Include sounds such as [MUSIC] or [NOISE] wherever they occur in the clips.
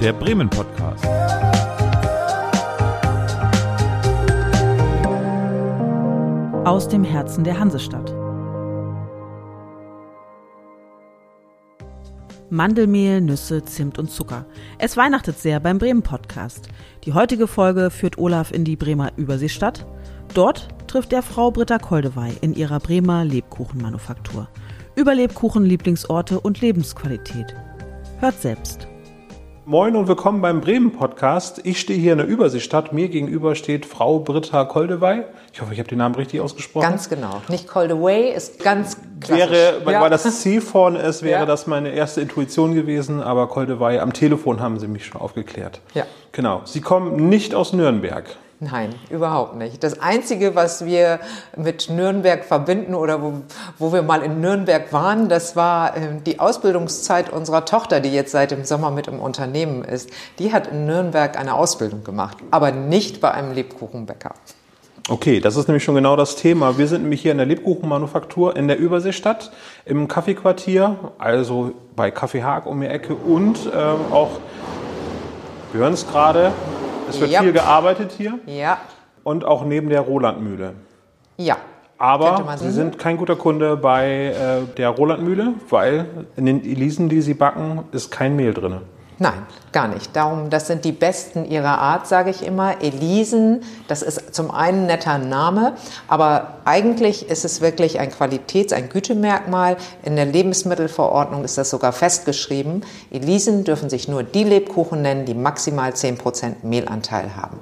der Bremen Podcast. Aus dem Herzen der Hansestadt. Mandelmehl, Nüsse, Zimt und Zucker. Es weihnachtet sehr beim Bremen Podcast. Die heutige Folge führt Olaf in die Bremer Überseestadt. Dort trifft er Frau Britta Koldewey in ihrer Bremer Lebkuchenmanufaktur. Über Lebkuchen, Lieblingsorte und Lebensqualität. Hört selbst. Moin und willkommen beim Bremen Podcast. Ich stehe hier in der Überseestadt. Mir gegenüber steht Frau Britta Koldewey. Ich hoffe, ich habe den Namen richtig ausgesprochen. Ganz genau. Nicht Koldewey ist ganz klassisch. Wäre, weil, ja. weil das C vorne ist, wäre Ja. das meine erste Intuition gewesen. Aber Koldewey, am Telefon haben Sie mich schon aufgeklärt. Ja. Genau. Sie kommen nicht aus Nürnberg. Nein, überhaupt nicht. Das Einzige, was wir mit Nürnberg verbinden oder wo, wo wir mal in Nürnberg waren, das war äh, die Ausbildungszeit unserer Tochter, die jetzt seit dem Sommer mit im Unternehmen ist. Die hat in Nürnberg eine Ausbildung gemacht, aber nicht bei einem Lebkuchenbäcker. Okay, das ist nämlich schon genau das Thema. Wir sind nämlich hier in der Lebkuchenmanufaktur in der Überseestadt im Kaffeequartier, also bei Kaffee Haag um die Ecke und ähm, auch, wir hören es gerade, es wird Ja. viel gearbeitet hier Ja, und auch neben der Rolandmühle. ja. Aber Sie sind kein guter Kunde bei äh, der Rolandmühle, weil in den Elisen, die Sie backen, ist kein Mehl drin. Nein, gar nicht. Darum, das sind die Besten ihrer Art, sage ich immer. Elisen, das ist zum einen ein netter Name, aber eigentlich ist es wirklich ein Qualitäts-, ein Gütemerkmal. In der Lebensmittelverordnung ist das sogar festgeschrieben. Elisen dürfen sich nur die Lebkuchen nennen, die maximal 10% Mehlanteil haben.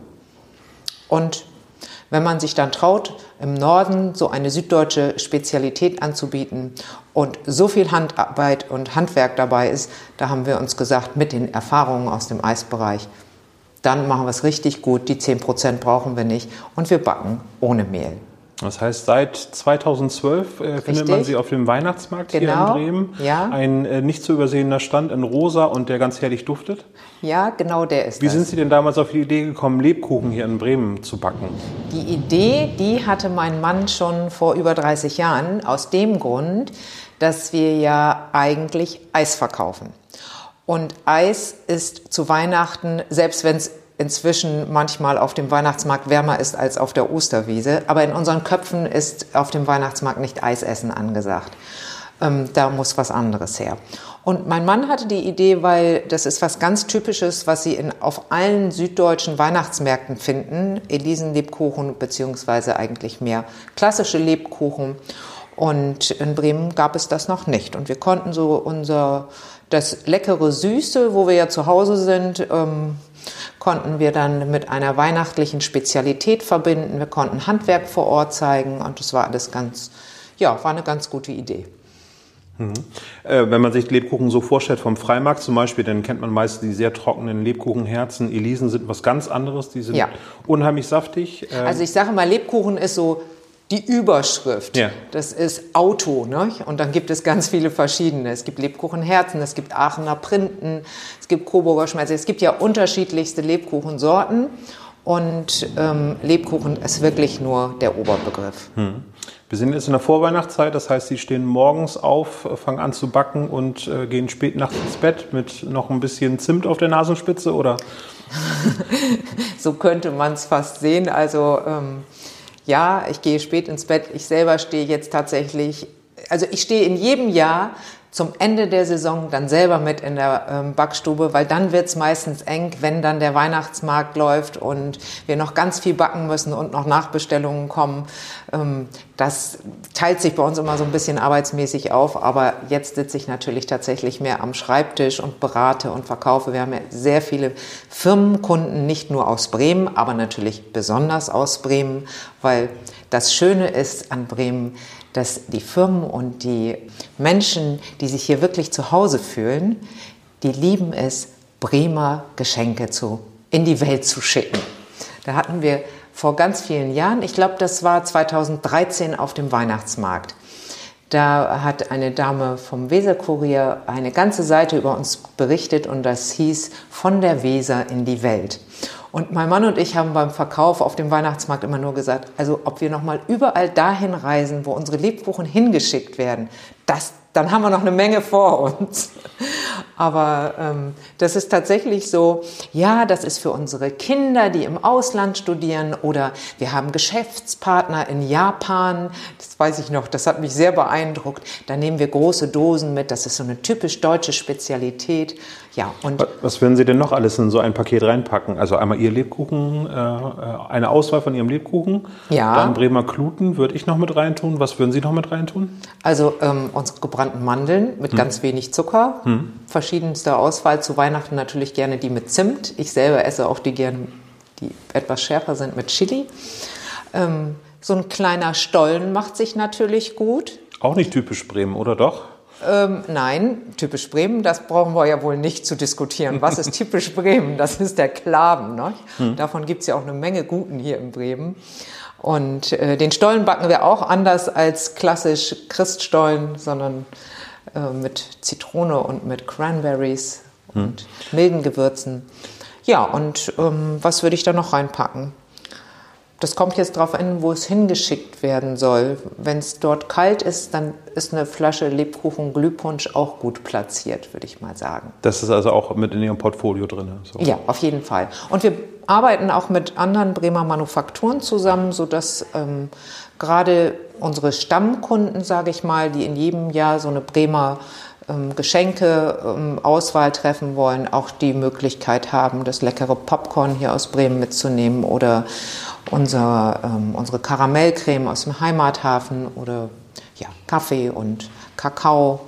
Und wenn man sich dann traut, im Norden so eine süddeutsche Spezialität anzubieten und so viel Handarbeit und Handwerk dabei ist, da haben wir uns gesagt, mit den Erfahrungen aus dem Eisbereich, dann machen wir es richtig gut. Die 10% brauchen wir nicht und wir backen ohne Mehl. Das heißt, seit 2012 äh, findet man sie auf dem Weihnachtsmarkt hier Genau, in Bremen. ja. Ein äh, nicht zu übersehender Stand in rosa und der ganz herrlich duftet. Ja, genau der ist Wie das. sind Sie denn damals auf die Idee gekommen, Lebkuchen hier in Bremen zu backen? Die Idee, die hatte mein Mann schon vor über 30 Jahren, aus dem Grund, dass wir ja eigentlich Eis verkaufen. Und Eis ist zu Weihnachten, selbst wenn es inzwischen manchmal auf dem Weihnachtsmarkt wärmer ist als auf der Osterwiese, aber in unseren Köpfen ist auf dem Weihnachtsmarkt nicht Eisessen angesagt. Ähm, da muss was anderes her. Und mein Mann hatte die Idee, weil das ist was ganz Typisches, was Sie in, auf allen süddeutschen Weihnachtsmärkten finden. Elisenlebkuchen beziehungsweise eigentlich mehr klassische Lebkuchen. Und in Bremen gab es das noch nicht. Und wir konnten so unser, das leckere Süße, wo wir ja zu Hause sind, ähm, konnten wir dann mit einer weihnachtlichen Spezialität verbinden. Wir konnten Handwerk vor Ort zeigen und das war alles ganz, ja, war eine ganz gute Idee. Äh, wenn man sich Lebkuchen so vorstellt vom Freimarkt zum Beispiel, dann kennt man meist die sehr trockenen Lebkuchenherzen. Elisen sind was ganz anderes, die sind Ja. unheimlich saftig. Äh, Also ich sage mal, Lebkuchen ist so die Überschrift. Ja. Das ist Auto. Ne? Und dann gibt es ganz viele verschiedene. Es gibt Lebkuchenherzen, es gibt Aachener Printen, es gibt Coburger Schmelze. Es gibt ja unterschiedlichste Lebkuchensorten. Und ähm, Lebkuchen ist wirklich nur der Oberbegriff. wir sind jetzt in der Vorweihnachtszeit, das heißt, Sie stehen morgens auf, fangen an zu backen und äh, gehen spät nachts ins Bett mit noch ein bisschen Zimt auf der Nasenspitze, oder? [LAUGHS] So könnte man es fast sehen. Also ähm, ja, ich gehe spät ins Bett. Ich selber stehe jetzt tatsächlich, also ich stehe in jedem Jahr zum Ende der Saison dann selber mit in der ähm, Backstube, weil dann wird es meistens eng, wenn dann der Weihnachtsmarkt läuft und wir noch ganz viel backen müssen und noch Nachbestellungen kommen. Ähm, das teilt sich bei uns immer so ein bisschen arbeitsmäßig auf, aber jetzt sitze ich natürlich tatsächlich mehr am Schreibtisch und berate und verkaufe. Wir haben ja sehr viele Firmenkunden, nicht nur aus Bremen, aber natürlich besonders aus Bremen, weil das Schöne ist an Bremen, dass die Firmen und die Menschen, die sich hier wirklich zu Hause fühlen, die lieben es, Bremer Geschenke zu, in die Welt zu schicken. Da hatten wir vor ganz vielen Jahren, ich glaube, das war 2013 auf dem Weihnachtsmarkt. Da hat eine Dame vom Weserkurier eine ganze Seite über uns berichtet und das hieß von der Weser in die Welt. Und mein Mann und ich haben beim Verkauf auf dem Weihnachtsmarkt immer nur gesagt, also ob wir noch mal überall dahin reisen, wo unsere Lebkuchen hingeschickt werden, das dann haben wir noch eine Menge vor uns. Aber ähm, das ist tatsächlich so, ja, das ist für unsere Kinder, die im Ausland studieren oder wir haben Geschäftspartner in Japan. Das weiß ich noch, das hat mich sehr beeindruckt. Da nehmen wir große Dosen mit, das ist so eine typisch deutsche Spezialität. Ja, und Was würden Sie denn noch alles in so ein Paket reinpacken? Also einmal Ihr Lebkuchen, äh, eine Auswahl von Ihrem Lebkuchen, ja. dann Bremer Kluten würde ich noch mit reintun. Was würden Sie noch mit reintun? Also ähm, unsere gebrannten Mandeln mit hm. ganz wenig Zucker, hm. verschiedenste Auswahl. Zu Weihnachten natürlich gerne die mit Zimt. Ich selber esse auch die gerne, die etwas schärfer sind mit Chili. Ähm, so ein kleiner Stollen macht sich natürlich gut. Auch nicht typisch Bremen, oder doch? Ähm, nein, typisch Bremen, das brauchen wir ja wohl nicht zu diskutieren. Was ist [LAUGHS] typisch Bremen? Das ist der Klaven. Ne? Hm. Davon gibt es ja auch eine Menge Guten hier in Bremen. Und äh, den Stollen backen wir auch anders als klassisch Christstollen, sondern äh, mit Zitrone und mit Cranberries hm. und milden Gewürzen. Ja, und ähm, was würde ich da noch reinpacken? Das kommt jetzt darauf an, wo es hingeschickt werden soll. Wenn es dort kalt ist, dann ist eine Flasche Lebkuchen Glühpunsch auch gut platziert, würde ich mal sagen. Das ist also auch mit in Ihrem Portfolio drin? So. Ja, auf jeden Fall. Und wir arbeiten auch mit anderen Bremer Manufakturen zusammen, sodass ähm, gerade unsere Stammkunden, sage ich mal, die in jedem Jahr so eine Bremer ähm, Geschenke ähm, treffen wollen, auch die Möglichkeit haben, das leckere Popcorn hier aus Bremen mitzunehmen oder unser, ähm, unsere Karamellcreme aus dem Heimathafen oder ja, Kaffee und Kakao.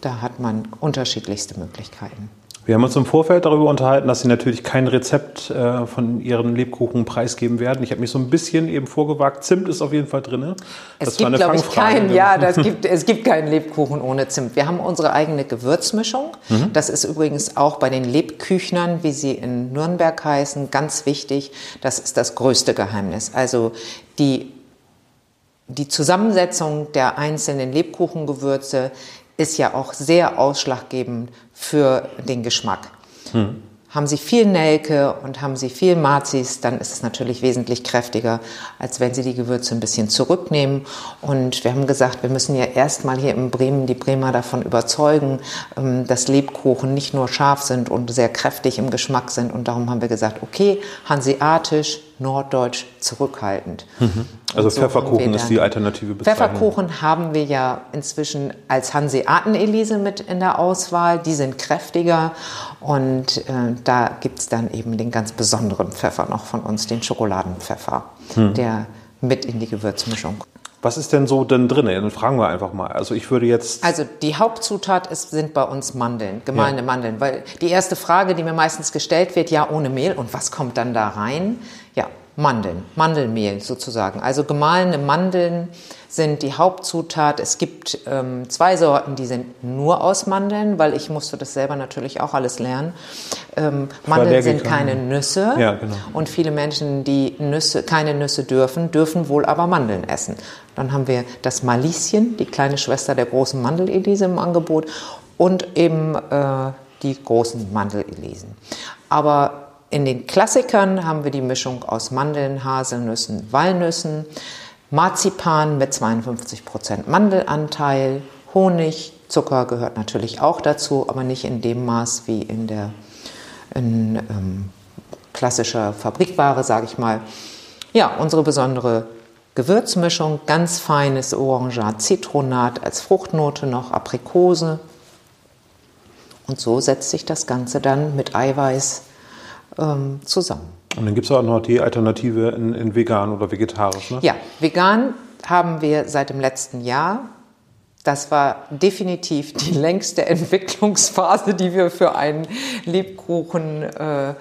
Da hat man unterschiedlichste Möglichkeiten. Wir haben uns im Vorfeld darüber unterhalten, dass Sie natürlich kein Rezept äh, von Ihren Lebkuchen preisgeben werden. Ich habe mich so ein bisschen eben vorgewagt. Zimt ist auf jeden Fall drin. Das es gibt, glaube ich, keinen. Ja, das gibt, es gibt keinen Lebkuchen ohne Zimt. Wir haben unsere eigene Gewürzmischung. Mhm. Das ist übrigens auch bei den Lebküchnern, wie sie in Nürnberg heißen, ganz wichtig. Das ist das größte Geheimnis. Also die die Zusammensetzung der einzelnen Lebkuchengewürze ist ja auch sehr ausschlaggebend für den Geschmack. Hm. Haben Sie viel Nelke und haben Sie viel Mazis, dann ist es natürlich wesentlich kräftiger, als wenn Sie die Gewürze ein bisschen zurücknehmen. Und wir haben gesagt, wir müssen ja erstmal hier in Bremen die Bremer davon überzeugen, ähm, dass Lebkuchen nicht nur scharf sind und sehr kräftig im Geschmack sind. Und darum haben wir gesagt, okay, hanseatisch, norddeutsch, zurückhaltend. Mhm. Also so Pfefferkuchen ist die alternative Bezeichnung. Pfefferkuchen haben wir ja inzwischen als Hanseaten-Elise mit in der Auswahl. Die sind kräftiger und äh, da gibt es dann eben den ganz besonderen Pfeffer noch von uns, den Schokoladenpfeffer, hm. der mit in die Gewürzmischung. Was ist denn so denn drin? Dann fragen wir einfach mal. Also ich würde jetzt. Also die Hauptzutat ist, sind bei uns Mandeln, gemahlene ja. Mandeln. Weil die erste Frage, die mir meistens gestellt wird, ja ohne Mehl und was kommt dann da rein? Ja, Mandeln, Mandelmehl sozusagen. Also gemahlene Mandeln sind die Hauptzutat. Es gibt ähm, zwei Sorten, die sind nur aus Mandeln, weil ich musste das selber natürlich auch alles lernen. Ähm, Mandeln sind keine Nüsse ja, genau. und viele Menschen, die Nüsse, keine Nüsse dürfen, dürfen wohl aber Mandeln essen. Dann haben wir das Malischen, die kleine Schwester der großen Mandelelise im Angebot und eben äh, die großen Mandelelisen. Aber in den Klassikern haben wir die Mischung aus Mandeln, Haselnüssen, Walnüssen, Marzipan mit 52% Mandelanteil, Honig, Zucker gehört natürlich auch dazu, aber nicht in dem Maß wie in der in, ähm, klassischer Fabrikware, sage ich mal. Ja, unsere besondere Gewürzmischung, ganz feines Orangat, Zitronat als Fruchtnote noch, Aprikose. Und so setzt sich das Ganze dann mit Eiweiß ähm, zusammen. Und dann gibt es auch noch die Alternative in, in vegan oder vegetarisch, ne? Ja, vegan haben wir seit dem letzten Jahr. Das war definitiv die [LAUGHS] längste Entwicklungsphase, die wir für einen Lebkuchen, äh,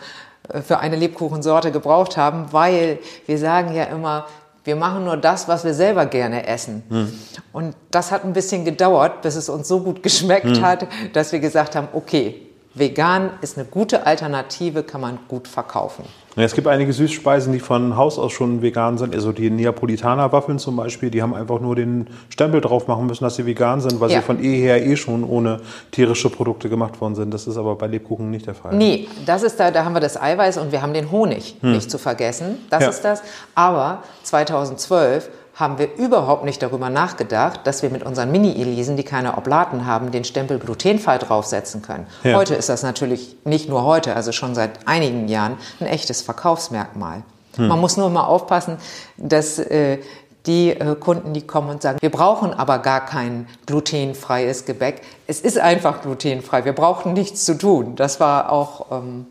für eine Lebkuchensorte gebraucht haben, weil wir sagen ja immer, wir machen nur das, was wir selber gerne essen. Hm. Und das hat ein bisschen gedauert, bis es uns so gut geschmeckt hm. hat, dass wir gesagt haben, okay, Vegan ist eine gute Alternative, kann man gut verkaufen. Es gibt einige Süßspeisen, die von Haus aus schon vegan sind. Also die Neapolitaner-Waffeln zum Beispiel, die haben einfach nur den Stempel drauf machen müssen, dass sie vegan sind, weil ja. sie von eher eh schon ohne tierische Produkte gemacht worden sind. Das ist aber bei Lebkuchen nicht der Fall. Nee, das ist da, da haben wir das Eiweiß und wir haben den Honig, hm. nicht zu vergessen. Das ja. ist das. Aber 2012 haben wir überhaupt nicht darüber nachgedacht, dass wir mit unseren Mini-Elisen, die keine Oblaten haben, den Stempel glutenfrei draufsetzen können. Ja. Heute ist das natürlich nicht nur heute, also schon seit einigen Jahren ein echtes Verkaufsmerkmal. Hm. Man muss nur mal aufpassen, dass äh, die äh, Kunden, die kommen und sagen, wir brauchen aber gar kein glutenfreies Gebäck. Es ist einfach glutenfrei. Wir brauchen nichts zu tun. Das war auch ähm,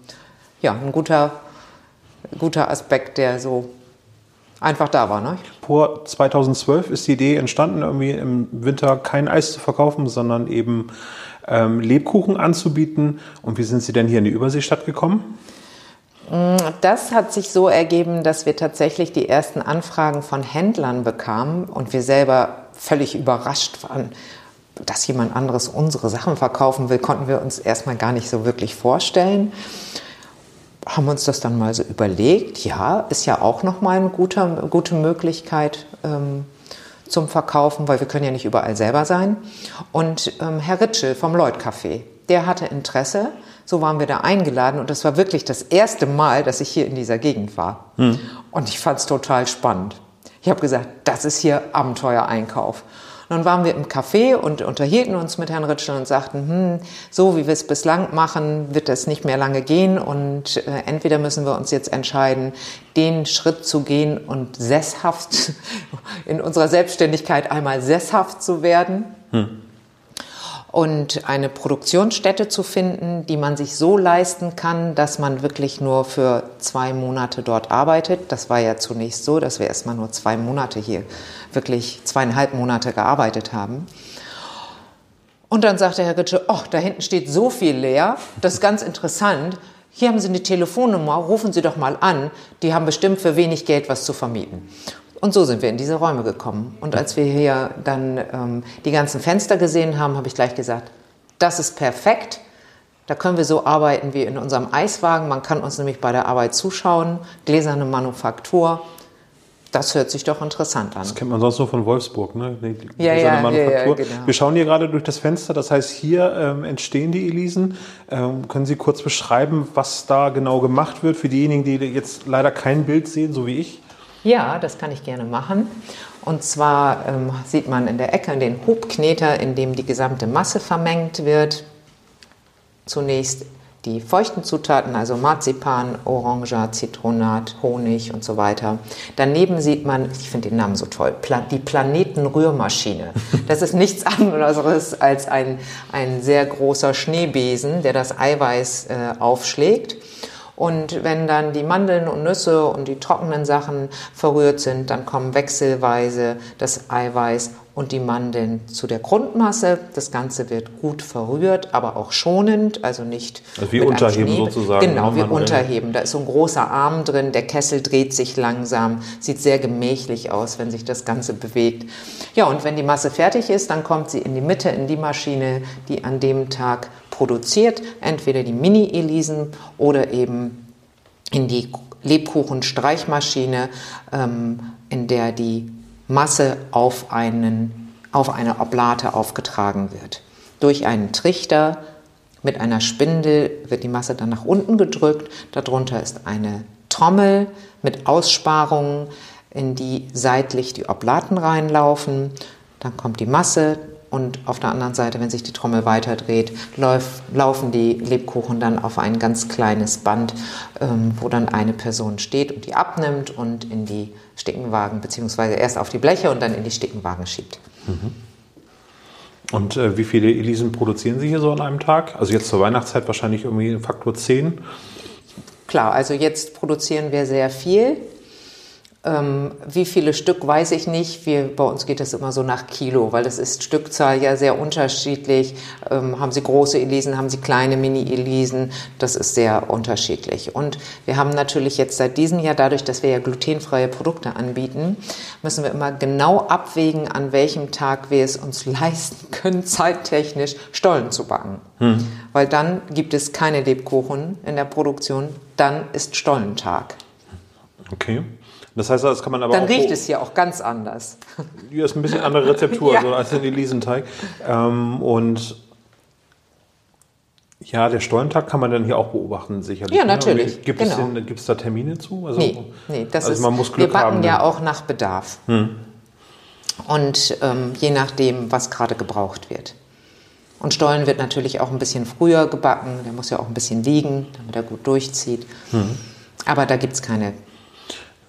ja, ein guter, guter Aspekt, der so einfach da war. Ne? Vor 2012 ist die Idee entstanden, irgendwie im Winter kein Eis zu verkaufen, sondern eben ähm, Lebkuchen anzubieten. Und wie sind Sie denn hier in die Überseestadt gekommen? Mm, das hat sich so ergeben, dass wir tatsächlich die ersten Anfragen von Händlern bekamen und wir selber völlig überrascht waren, dass jemand anderes unsere Sachen verkaufen will, konnten wir uns erstmal gar nicht so wirklich vorstellen haben uns das dann mal so überlegt. Ja, ist ja auch nochmal eine gute, gute Möglichkeit ähm, zum Verkaufen, weil wir können ja nicht überall selber sein. Und ähm, Herr Ritschel vom Lloyd Café, der hatte Interesse. So waren wir da eingeladen und das war wirklich das erste Mal, dass ich hier in dieser Gegend war. Hm. Und ich fand es total spannend. Ich habe gesagt, das ist hier Abenteuereinkauf. Nun waren wir im Café und unterhielten uns mit Herrn Ritschel und sagten, hm, so wie wir es bislang machen, wird das nicht mehr lange gehen und äh, entweder müssen wir uns jetzt entscheiden, den Schritt zu gehen und sesshaft [LAUGHS] in unserer Selbstständigkeit einmal sesshaft zu werden. Hm und eine Produktionsstätte zu finden, die man sich so leisten kann, dass man wirklich nur für zwei Monate dort arbeitet. Das war ja zunächst so, dass wir erstmal nur zwei Monate hier, wirklich zweieinhalb Monate gearbeitet haben. Und dann sagte Herr Ritsche, oh, da hinten steht so viel leer, das ist ganz interessant. Hier haben Sie eine Telefonnummer, rufen Sie doch mal an. Die haben bestimmt für wenig Geld was zu vermieten. Und so sind wir in diese Räume gekommen. Und als wir hier dann ähm, die ganzen Fenster gesehen haben, habe ich gleich gesagt, das ist perfekt. Da können wir so arbeiten wie in unserem Eiswagen. Man kann uns nämlich bei der Arbeit zuschauen. Gläserne Manufaktur. Das hört sich doch interessant an. Das kennt man sonst nur von Wolfsburg, ne? Die ja, ja, Manufaktur. Ja, ja, genau. Wir schauen hier gerade durch das Fenster. Das heißt, hier ähm, entstehen die Elisen. Ähm, können Sie kurz beschreiben, was da genau gemacht wird für diejenigen, die jetzt leider kein Bild sehen, so wie ich? Ja, das kann ich gerne machen. Und zwar ähm, sieht man in der Ecke den Hubkneter, in dem die gesamte Masse vermengt wird. Zunächst die feuchten Zutaten, also Marzipan, Orange, Zitronat, Honig und so weiter. Daneben sieht man, ich finde den Namen so toll, die Planetenrührmaschine. [LAUGHS] Das ist nichts anderes als ein, ein sehr großer Schneebesen, der das Eiweiß äh, aufschlägt. Und wenn dann die Mandeln und Nüsse und die trockenen Sachen verrührt sind, dann kommen wechselweise das Eiweiß und die Mandeln zu der Grundmasse. Das Ganze wird gut verrührt, aber auch schonend, also nicht. Also wie unterheben sozusagen. Genau, ne, wie unterheben. Da ist so ein großer Arm drin, der Kessel dreht sich langsam, sieht sehr gemächlich aus, wenn sich das Ganze bewegt. Ja, und wenn die Masse fertig ist, dann kommt sie in die Mitte in die Maschine, die an dem Tag produziert, entweder die Mini-Elisen oder eben in die Lebkuchenstreichmaschine, ähm, in der die Masse auf, einen, auf eine Oblate aufgetragen wird. Durch einen Trichter mit einer Spindel wird die Masse dann nach unten gedrückt. Darunter ist eine Trommel mit Aussparungen, in die seitlich die Oblaten reinlaufen. Dann kommt die Masse, und auf der anderen Seite, wenn sich die Trommel weiterdreht, lauf, laufen die Lebkuchen dann auf ein ganz kleines Band, ähm, wo dann eine Person steht und die abnimmt und in die Stickenwagen, beziehungsweise erst auf die Bleche und dann in die Stickenwagen schiebt. Mhm. Und äh, wie viele Elisen produzieren Sie hier so an einem Tag? Also jetzt zur Weihnachtszeit wahrscheinlich irgendwie Faktor 10? Klar, also jetzt produzieren wir sehr viel. Ähm, wie viele Stück weiß ich nicht. Wir, bei uns geht das immer so nach Kilo, weil das ist Stückzahl ja sehr unterschiedlich. Ähm, haben Sie große Elisen, haben Sie kleine Mini-Elisen? Das ist sehr unterschiedlich. Und wir haben natürlich jetzt seit diesem Jahr, dadurch, dass wir ja glutenfreie Produkte anbieten, müssen wir immer genau abwägen, an welchem Tag wir es uns [LAUGHS] leisten können, zeittechnisch Stollen zu backen. Hm. Weil dann gibt es keine Lebkuchen in der Produktion, dann ist Stollentag. Okay. Das heißt, das kann man aber Dann auch riecht es ja auch ganz anders. Ja, ist ein bisschen andere Rezeptur [LAUGHS] ja. so als in Elisenteig. Ähm, und ja, der Stollentag kann man dann hier auch beobachten, sicherlich. Ja, ne? natürlich. Ne? Gibt, genau. es da Termine zu? Also, nee, nee das also ist, man muss Glück wir backen haben, ja auch nach Bedarf. Hm. und ähm, je nachdem, was gerade gebraucht wird. Und Stollen wird natürlich auch ein bisschen früher gebacken, der muss ja auch ein bisschen liegen, damit er gut durchzieht. Mhm. Aber da gibt es keine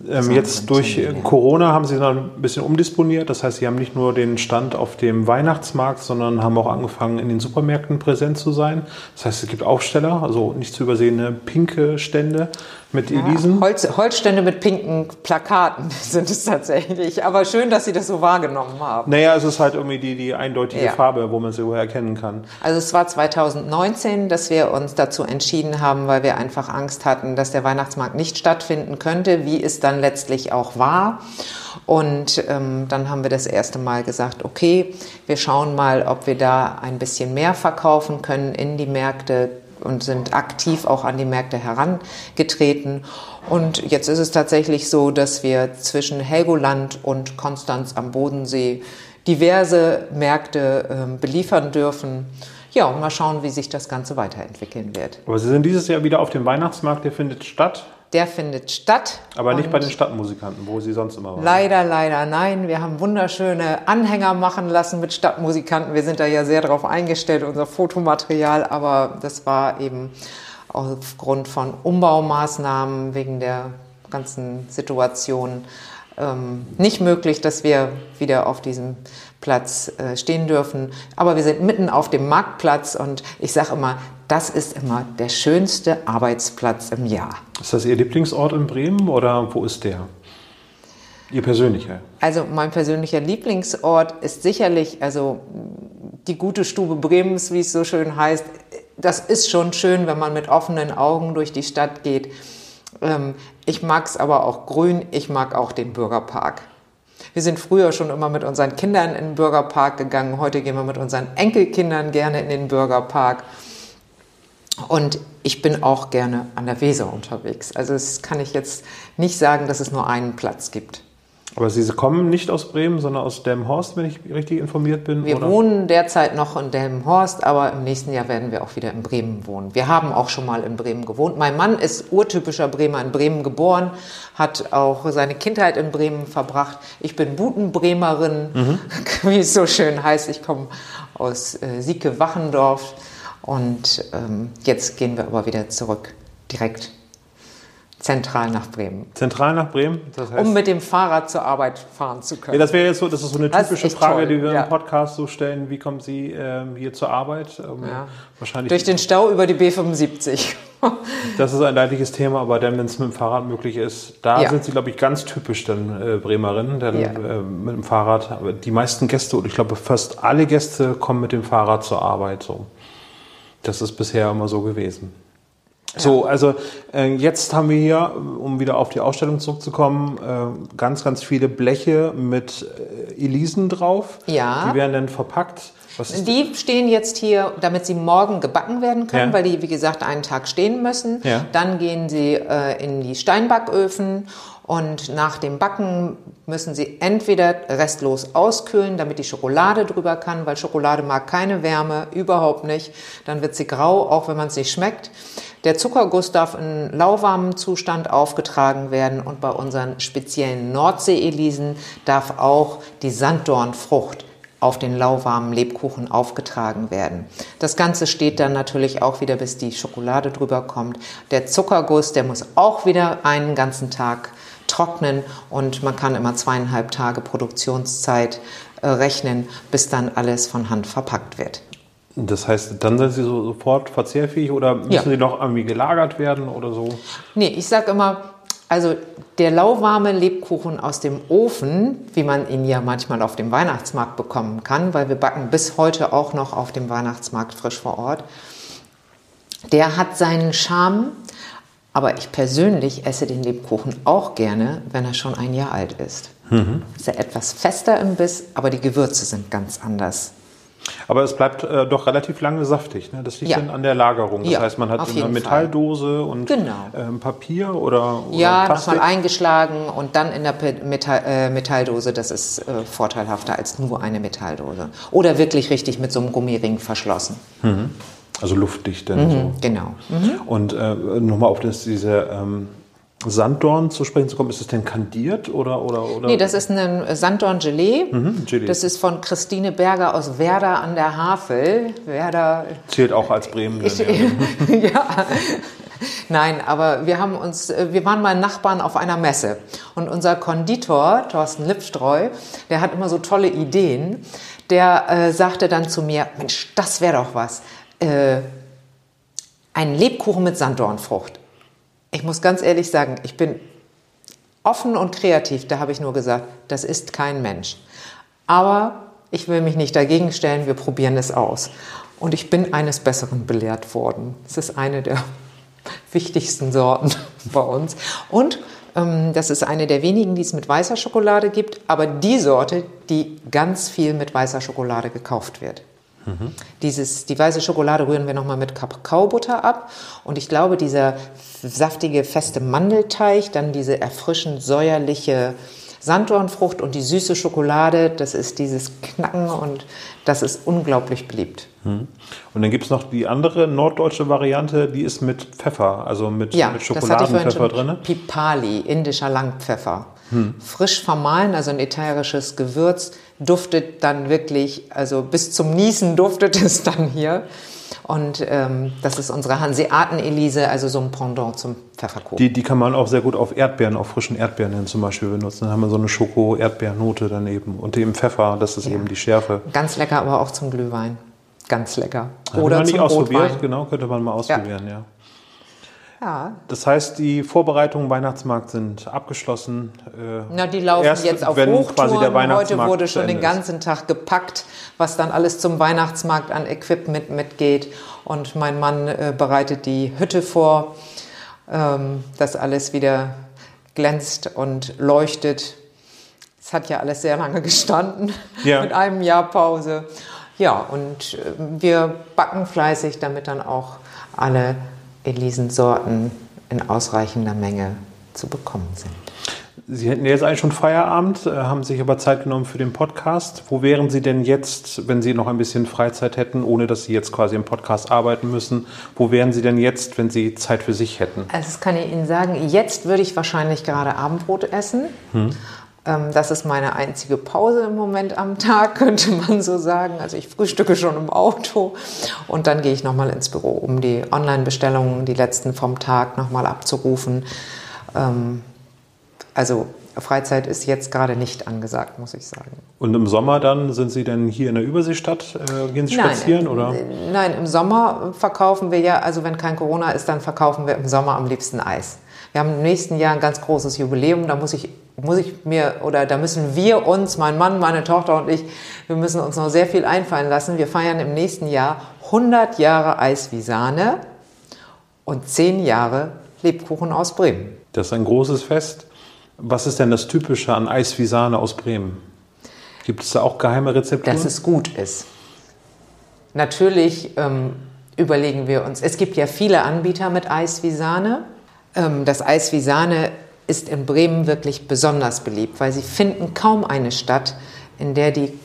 ähm, jetzt durch Corona haben Sie dann ein bisschen umdisponiert. Das heißt, Sie haben nicht nur den Stand auf dem Weihnachtsmarkt, sondern haben auch angefangen, in den Supermärkten präsent zu sein. Das heißt, es gibt Aufsteller, also nicht zu übersehene pinke Stände mit ja. Holz, Holzstände mit pinken Plakaten [LAUGHS] sind es tatsächlich. Aber schön, dass Sie das so wahrgenommen haben. Naja, es ist halt irgendwie die, die eindeutige ja. Farbe, wo man sie erkennen kann. Also es war 2019, dass wir uns dazu entschieden haben, weil wir einfach Angst hatten, dass der Weihnachtsmarkt nicht stattfinden könnte, wie es dann letztlich auch war. Und ähm, dann haben wir das erste Mal gesagt, okay, wir schauen mal, ob wir da ein bisschen mehr verkaufen können in die Märkte und sind aktiv auch an die Märkte herangetreten. Und jetzt ist es tatsächlich so, dass wir zwischen Helgoland und Konstanz am Bodensee diverse Märkte äh, beliefern dürfen. Ja, und mal schauen, wie sich das Ganze weiterentwickeln wird. Aber Sie sind dieses Jahr wieder auf dem Weihnachtsmarkt, der findet statt der findet statt. Aber nicht bei den Stadtmusikanten, wo Sie sonst immer waren. Leider, leider nein. Wir haben wunderschöne Anhänger machen lassen mit Stadtmusikanten. Wir sind da ja sehr darauf eingestellt, unser Fotomaterial. Aber das war eben aufgrund von Umbaumaßnahmen wegen der ganzen Situation ähm, nicht möglich, dass wir wieder auf diesem Platz äh, stehen dürfen. Aber wir sind mitten auf dem Marktplatz und ich sage immer, das ist immer der schönste Arbeitsplatz im Jahr. Ist das Ihr Lieblingsort in Bremen oder wo ist der? Ihr persönlicher? Also mein persönlicher Lieblingsort ist sicherlich also die gute Stube Bremens, wie es so schön heißt. Das ist schon schön, wenn man mit offenen Augen durch die Stadt geht. Ähm, ich mag es aber auch grün, ich mag auch den Bürgerpark. Wir sind früher schon immer mit unseren Kindern in den Bürgerpark gegangen. Heute gehen wir mit unseren Enkelkindern gerne in den Bürgerpark. Und ich bin auch gerne an der Weser unterwegs. Also das kann ich jetzt nicht sagen, dass es nur einen Platz gibt. Aber Sie kommen nicht aus Bremen, sondern aus Delmenhorst, wenn ich richtig informiert bin? Wir oder? wohnen derzeit noch in Delmenhorst, aber im nächsten Jahr werden wir auch wieder in Bremen wohnen. Wir haben auch schon mal in Bremen gewohnt. Mein Mann ist urtypischer Bremer, in Bremen geboren, hat auch seine Kindheit in Bremen verbracht. Ich bin Butenbremerin, mhm. [LAUGHS] wie es so schön heißt. Ich komme aus äh, Sieke-Wachendorf und ähm, jetzt gehen wir aber wieder zurück, direkt Zentral nach Bremen. Zentral nach Bremen? Das heißt, um mit dem Fahrrad zur Arbeit fahren zu können. Ja, das wäre jetzt so, das ist so eine typische Frage, toll. die wir ja. im Podcast so stellen. Wie kommen Sie ähm, hier zur Arbeit? Ähm, ja. Wahrscheinlich Durch den Stau über die B75. [LAUGHS] das ist ein leidliches Thema, aber dann, wenn es mit dem Fahrrad möglich ist, da ja. sind Sie, glaube ich, ganz typisch dann äh, Bremerinnen, denn äh, mit dem Fahrrad. Aber die meisten Gäste, und ich glaube fast alle Gäste kommen mit dem Fahrrad zur Arbeit. So. Das ist bisher immer so gewesen. So, also äh, jetzt haben wir hier, um wieder auf die Ausstellung zurückzukommen, äh, ganz, ganz viele Bleche mit äh, Elisen drauf. Ja. Die werden dann verpackt. Die stehen jetzt hier, damit sie morgen gebacken werden können, ja. weil die, wie gesagt, einen Tag stehen müssen. Ja. Dann gehen sie äh, in die Steinbacköfen und nach dem Backen müssen Sie entweder restlos auskühlen, damit die Schokolade drüber kann, weil Schokolade mag keine Wärme, überhaupt nicht. Dann wird sie grau, auch wenn man es nicht schmeckt. Der Zuckerguss darf in lauwarmem Zustand aufgetragen werden und bei unseren speziellen Nordsee-Elisen darf auch die Sanddornfrucht auf den lauwarmen Lebkuchen aufgetragen werden. Das Ganze steht dann natürlich auch wieder, bis die Schokolade drüber kommt. Der Zuckerguss, der muss auch wieder einen ganzen Tag trocknen und man kann immer zweieinhalb Tage Produktionszeit äh, rechnen, bis dann alles von Hand verpackt wird. Das heißt, dann sind sie so sofort verzehrfähig oder müssen ja. sie noch irgendwie gelagert werden oder so? Nee, ich sage immer, also der lauwarme Lebkuchen aus dem Ofen, wie man ihn ja manchmal auf dem Weihnachtsmarkt bekommen kann, weil wir backen bis heute auch noch auf dem Weihnachtsmarkt frisch vor Ort, der hat seinen Charme, aber ich persönlich esse den Lebkuchen auch gerne, wenn er schon ein Jahr alt ist. Mhm. Ist er etwas fester im Biss, aber die Gewürze sind ganz anders. Aber es bleibt äh, doch relativ lange saftig. Ne? Das liegt ja. dann an der Lagerung. Das ja, heißt, man hat eine Metalldose Fall. und genau. ähm, Papier oder, oder Ja, nochmal eingeschlagen und dann in der Metall, äh, Metalldose. Das ist äh, vorteilhafter als nur eine Metalldose. Oder wirklich richtig mit so einem Gummiring verschlossen. Mhm. Also luftdicht dann mhm, so. Genau. Mhm. Und äh, nochmal auf das, diese ähm, Sanddorn zu sprechen zu kommen, ist es denn kandiert oder oder oder? Nee, das ist ein Sanddorn-Gelee. Mhm, Gelee. Das ist von Christine Berger aus Werder an der Havel. Werder. Zählt auch als Bremen. Ich, ja. [LAUGHS] ja. Nein, aber wir haben uns, wir waren mal Nachbarn auf einer Messe und unser Konditor Thorsten Lippstreu, der hat immer so tolle Ideen. Der äh, sagte dann zu mir, Mensch, das wäre doch was. Äh, ein Lebkuchen mit Sanddornfrucht. Ich muss ganz ehrlich sagen, ich bin offen und kreativ. Da habe ich nur gesagt, das ist kein Mensch. Aber ich will mich nicht dagegen stellen, wir probieren es aus. Und ich bin eines Besseren belehrt worden. Es ist eine der [LAUGHS] wichtigsten Sorten [LAUGHS] bei uns. Und ähm, das ist eine der wenigen, die es mit weißer Schokolade gibt, aber die Sorte, die ganz viel mit weißer Schokolade gekauft wird. Mhm. Dieses, die weiße Schokolade rühren wir nochmal mit Kakaobutter ab. Und ich glaube, dieser saftige, feste Mandelteig, dann diese erfrischend säuerliche Sanddornfrucht und die süße Schokolade, das ist dieses Knacken und das ist unglaublich beliebt. Mhm. Und dann gibt es noch die andere norddeutsche Variante, die ist mit Pfeffer, also mit, ja, mit Schokoladenpfeffer drin. Pipali, indischer Langpfeffer. Hm. Frisch vermahlen, also ein ätherisches Gewürz, duftet dann wirklich, also bis zum Niesen duftet es dann hier. Und ähm, das ist unsere Hanseaten-Elise, also so ein Pendant zum Pfefferkuchen. Die, die kann man auch sehr gut auf Erdbeeren, auf frischen Erdbeeren zum Beispiel benutzen. Dann haben wir so eine Schoko-Erdbeernote daneben. Und eben Pfeffer, das ist ja. eben die Schärfe. Ganz lecker, aber auch zum Glühwein. Ganz lecker. Oder man nicht ausprobiert, Rotwein. genau, könnte man mal ausprobieren, ja. ja. Ja. Das heißt, die Vorbereitungen Weihnachtsmarkt sind abgeschlossen. Äh, Na, die laufen erst, jetzt auf wenn Hochtouren. Heute wurde schon den ganzen Tag gepackt, was dann alles zum Weihnachtsmarkt an Equipment mitgeht. Und mein Mann äh, bereitet die Hütte vor, ähm, dass alles wieder glänzt und leuchtet. Es hat ja alles sehr lange gestanden ja. [LAUGHS] mit einem Jahr Pause. Ja, und äh, wir backen fleißig, damit dann auch alle Elisensorten in ausreichender Menge zu bekommen sind. Sie hätten jetzt eigentlich schon Feierabend, äh, haben sich aber Zeit genommen für den Podcast. Wo wären Sie denn jetzt, wenn Sie noch ein bisschen Freizeit hätten, ohne dass Sie jetzt quasi im Podcast arbeiten müssen? Wo wären Sie denn jetzt, wenn Sie Zeit für sich hätten? Also das kann ich Ihnen sagen. Jetzt würde ich wahrscheinlich gerade Abendbrot essen. Hm. Ähm, das ist meine einzige Pause im Moment am Tag, [LAUGHS] könnte man so sagen. Also ich frühstücke schon im Auto und dann gehe ich nochmal ins Büro, um die Online-Bestellungen, die letzten vom Tag, nochmal abzurufen. Ähm, also Freizeit ist jetzt gerade nicht angesagt, muss ich sagen. Und im Sommer dann sind Sie denn hier in der Überseestadt? Äh, gehen Sie spazieren nein, oder? Nein, im Sommer verkaufen wir ja, also wenn kein Corona ist, dann verkaufen wir im Sommer am liebsten Eis. Wir haben im nächsten Jahr ein ganz großes Jubiläum, da muss ich muss ich mir oder da müssen wir uns, mein Mann, meine Tochter und ich, wir müssen uns noch sehr viel einfallen lassen. Wir feiern im nächsten Jahr 100 Jahre Eis wie Sahne und 10 Jahre Lebkuchen aus Bremen. Das ist ein großes Fest. Was ist denn das Typische an Eis wie Sahne aus Bremen? Gibt es da auch geheime Rezepturen? Dass es gut ist. Natürlich ähm, überlegen wir uns, es gibt ja viele Anbieter mit Eis wie Sahne. Ähm, das Eis wie Sahne ist in Bremen wirklich besonders beliebt, weil sie finden kaum eine Stadt, in der die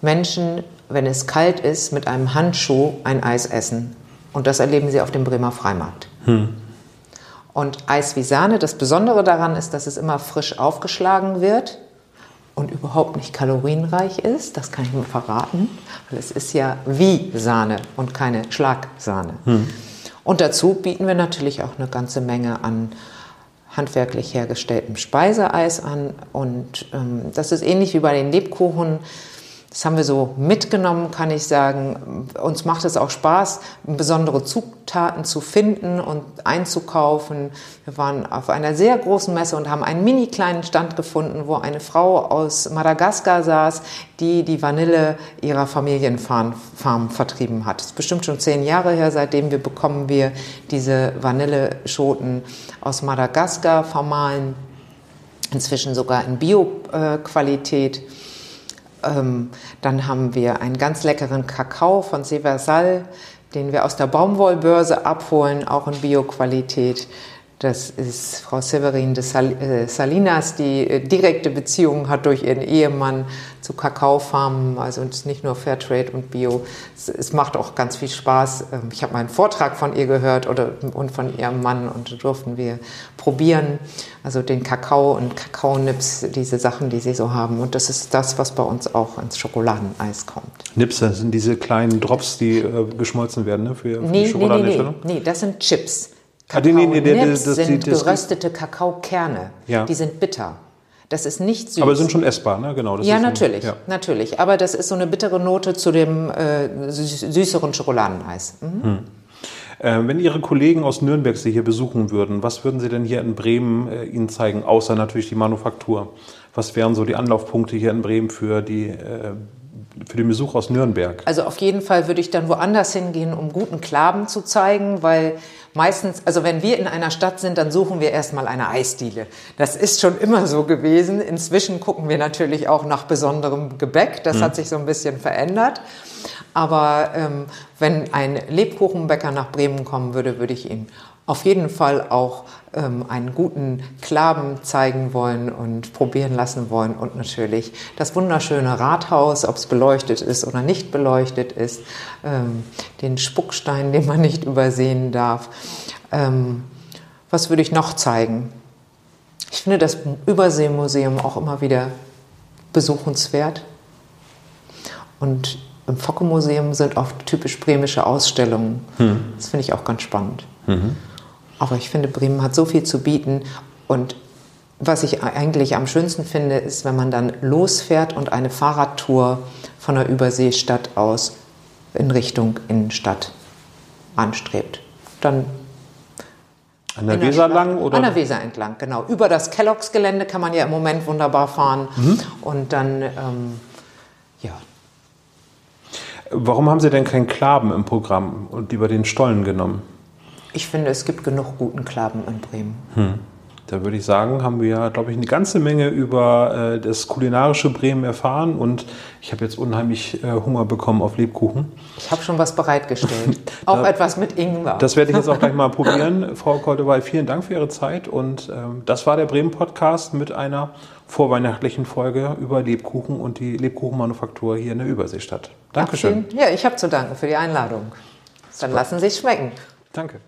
Menschen, wenn es kalt ist, mit einem Handschuh ein Eis essen. Und das erleben sie auf dem Bremer Freimarkt. Hm. Und Eis wie Sahne, das Besondere daran ist, dass es immer frisch aufgeschlagen wird und überhaupt nicht kalorienreich ist. Das kann ich mir verraten, weil es ist ja wie Sahne und keine Schlagsahne. Hm. Und dazu bieten wir natürlich auch eine ganze Menge an handwerklich hergestelltem Speiseeis an. Und ähm, das ist ähnlich wie bei den Lebkuchen. Das haben wir so mitgenommen, kann ich sagen. Uns macht es auch Spaß, besondere Zutaten zu finden und einzukaufen. Wir waren auf einer sehr großen Messe und haben einen mini kleinen Stand gefunden, wo eine Frau aus Madagaskar saß, die die Vanille ihrer Familienfarm vertrieben hat. Das ist bestimmt schon zehn Jahre her, seitdem wir bekommen wir diese Vanilleschoten aus Madagaskar vermahlen, inzwischen sogar in Bio-Qualität. Ähm, dann haben wir einen ganz leckeren Kakao von Seversal, den wir aus der Baumwollbörse abholen, auch in Bioqualität. Das ist Frau Severin de äh, Salinas, die äh, direkte Beziehungen hat durch ihren Ehemann zu Kakaofarmen. Also es ist nicht nur Fairtrade und Bio. Es, macht auch ganz viel Spaß. Ähm, ich habe mal einen Vortrag von ihr gehört oder, und von ihrem Mann und da durften wir probieren. Also den Kakao und Kakaonips, diese Sachen, die sie so haben. Und das ist das, was bei uns auch ins Schokoladeneis kommt. Nips, das sind diese kleinen Drops, die äh, geschmolzen werden ne, für, für nee, die Schokoladenherstellung? Nee, nee, nee, das sind Chips. Kakao nee, nee, nee, das, das, sind geröstete Kakaokerne. Ja. Die sind bitter. Das ist nicht süß. Aber sind schon essbar, ne? Genau. ja, natürlich, ein, ja. natürlich. Aber das ist so eine bittere Note zu dem äh, süßeren Schokoladeneis. Mhm. Hm. Äh, wenn Ihre Kollegen aus Nürnberg Sie hier besuchen würden, was würden Sie denn hier in Bremen äh, Ihnen zeigen, außer natürlich die Manufaktur? Was wären so die Anlaufpunkte hier in Bremen für die äh, für den Besuch aus Nürnberg? Also auf jeden Fall würde ich dann woanders hingehen, um guten Klaben zu zeigen, weil meistens, also wenn wir in einer Stadt sind, dann suchen wir erstmal eine Eisdiele. Das ist schon immer so gewesen. Inzwischen gucken wir natürlich auch nach besonderem Gebäck. Das mhm. hat sich so ein bisschen verändert. Aber ähm, wenn ein Lebkuchenbäcker nach Bremen kommen würde, würde ich ihn auf jeden Fall auch ähm, einen guten Klaben zeigen wollen und probieren lassen wollen und natürlich das wunderschöne Rathaus, ob es beleuchtet ist oder nicht beleuchtet ist, ähm, den Spuckstein, den man nicht übersehen darf. Ähm, was würde ich noch zeigen? Ich finde das Überseemuseum auch immer wieder besuchenswert und im Focke-Museum sind oft typisch bremische Ausstellungen. Hm. Das finde ich auch ganz spannend. Mhm. Aber ich finde, Bremen hat so viel zu bieten. Und was ich eigentlich am schönsten finde, ist, wenn man dann losfährt und eine Fahrradtour von der Überseestadt aus in Richtung Innenstadt anstrebt. Dann an der Weser lang? Oder? An der Weser entlang, genau. Über das Kelloggs-Gelände kann man ja im Moment wunderbar fahren. Mhm. Und dann, ähm, ja. Warum haben Sie denn keinen Klaben im Programm und über den Stollen genommen? Ich finde, es gibt genug guten Klaben in Bremen. Hm. Da würde ich sagen, haben wir ja, glaube ich, eine ganze Menge über äh, das kulinarische Bremen erfahren und ich habe jetzt unheimlich äh, Hunger bekommen auf Lebkuchen. Ich habe schon was bereitgestellt. [LAUGHS] auch da, etwas mit Ingwer. Das werde ich jetzt auch gleich mal [LAUGHS] probieren. Frau Koldewey, vielen Dank für Ihre Zeit und ähm, das war der Bremen-Podcast mit einer vorweihnachtlichen Folge über Lebkuchen und die Lebkuchenmanufaktur hier in der Überseestadt. Dankeschön. Ach, ja, ich habe zu danken für die Einladung. Dann Super. lassen Sie es schmecken. Danke.